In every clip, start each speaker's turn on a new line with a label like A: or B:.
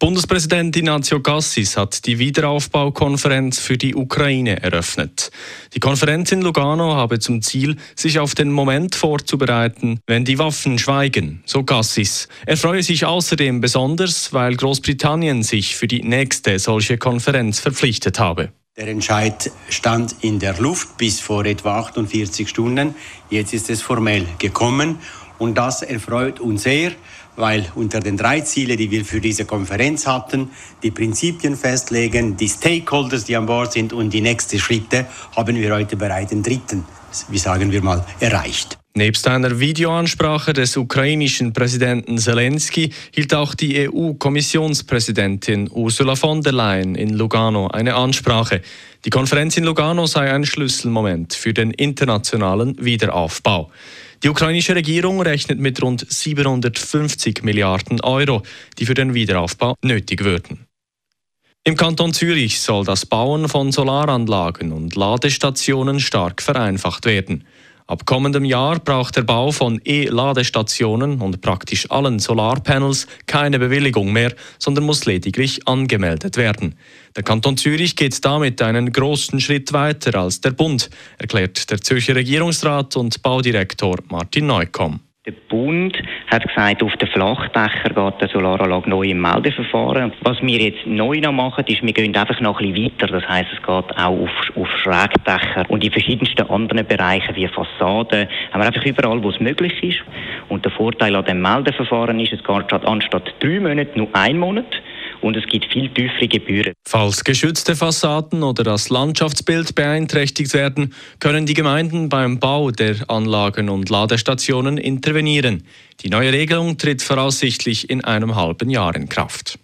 A: Bundespräsident Ignazio Cassis hat die Wiederaufbaukonferenz für die Ukraine eröffnet. Die Konferenz in Lugano habe zum Ziel, sich auf den Moment vorzubereiten, wenn die Waffen schweigen, so Cassis. Er freue sich außerdem besonders, weil Großbritannien sich für die nächste solche Konferenz verpflichtet habe.
B: Der Entscheid stand in der Luft bis vor etwa 48 Stunden. Jetzt ist es formell gekommen und das erfreut uns sehr weil unter den drei Zielen, die wir für diese Konferenz hatten, die Prinzipien festlegen, die Stakeholders, die an Bord sind und die nächsten Schritte, haben wir heute bereits den dritten, wie sagen wir mal, erreicht.
A: Nebst einer Videoansprache des ukrainischen Präsidenten Zelensky hielt auch die EU-Kommissionspräsidentin Ursula von der Leyen in Lugano eine Ansprache. Die Konferenz in Lugano sei ein Schlüsselmoment für den internationalen Wiederaufbau. Die ukrainische Regierung rechnet mit rund 750 Milliarden Euro, die für den Wiederaufbau nötig würden. Im Kanton Zürich soll das Bauen von Solaranlagen und Ladestationen stark vereinfacht werden. Ab kommendem Jahr braucht der Bau von E-Ladestationen und praktisch allen Solarpanels keine Bewilligung mehr, sondern muss lediglich angemeldet werden. Der Kanton Zürich geht damit einen großen Schritt weiter als der Bund, erklärt der Zürcher Regierungsrat und Baudirektor Martin Neukomm.
C: Der Bund hat gesagt, auf den Flachdächern geht der Solaranlage neu im Meldeverfahren. Was wir jetzt neu noch machen, ist, wir gehen einfach noch ein bisschen weiter. Das heisst, es geht auch auf, auf Schrägdächer und in verschiedensten anderen Bereichen wie Fassaden. Haben wir einfach überall, wo es möglich ist. Und der Vorteil an dem Meldeverfahren ist, es geht anstatt drei Monate nur ein Monat und es gibt viel tiefere Gebühren.
A: Falls geschützte Fassaden oder das Landschaftsbild beeinträchtigt werden, können die Gemeinden beim Bau der Anlagen und Ladestationen intervenieren. Die neue Regelung tritt voraussichtlich in einem halben Jahr in Kraft.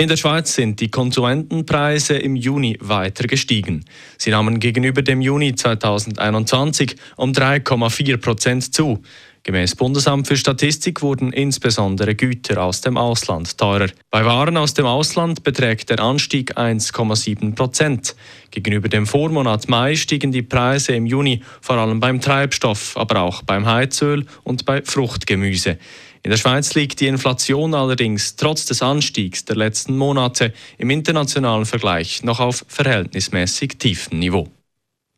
A: In der Schweiz sind die Konsumentenpreise im Juni weiter gestiegen. Sie nahmen gegenüber dem Juni 2021 um 3,4 Prozent zu. Gemäß Bundesamt für Statistik wurden insbesondere Güter aus dem Ausland teurer. Bei Waren aus dem Ausland beträgt der Anstieg 1,7 Prozent. Gegenüber dem Vormonat Mai stiegen die Preise im Juni vor allem beim Treibstoff, aber auch beim Heizöl und bei Fruchtgemüse. In der Schweiz liegt die Inflation allerdings trotz des Anstiegs der letzten Monate im internationalen Vergleich noch auf verhältnismäßig tiefem Niveau.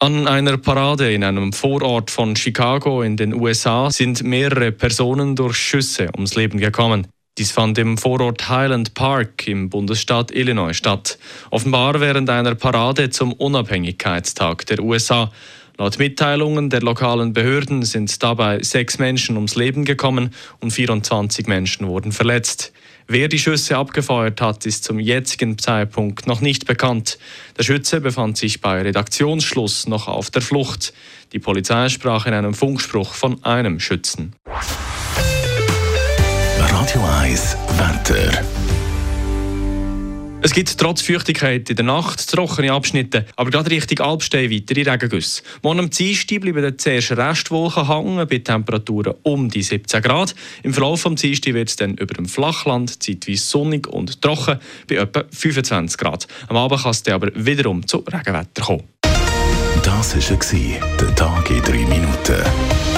A: An einer Parade in einem Vorort von Chicago in den USA sind mehrere Personen durch Schüsse ums Leben gekommen. Dies fand im Vorort Highland Park im Bundesstaat Illinois statt. Offenbar während einer Parade zum Unabhängigkeitstag der USA. Laut Mitteilungen der lokalen Behörden sind dabei sechs Menschen ums Leben gekommen und 24 Menschen wurden verletzt. Wer die Schüsse abgefeuert hat, ist zum jetzigen Zeitpunkt noch nicht bekannt. Der Schütze befand sich bei Redaktionsschluss noch auf der Flucht. Die Polizei sprach in einem Funkspruch von einem Schützen.
D: Radio 1 Wetter.
A: Es gibt trotz Feuchtigkeit in der Nacht trockene Abschnitte, aber gerade Richtung Alpstein weitere Regengüsse. Morgen am Dienstag bleiben zuerst Restwolken hängen bei Temperaturen um die 17 Grad. Im Verlauf des Dienstags wird es dann über dem Flachland zeitweise sonnig und trocken bei etwa 25 Grad. Am Abend kann es dann aber wiederum zu Regenwetter kommen.
D: Das war der Tag in drei Minuten.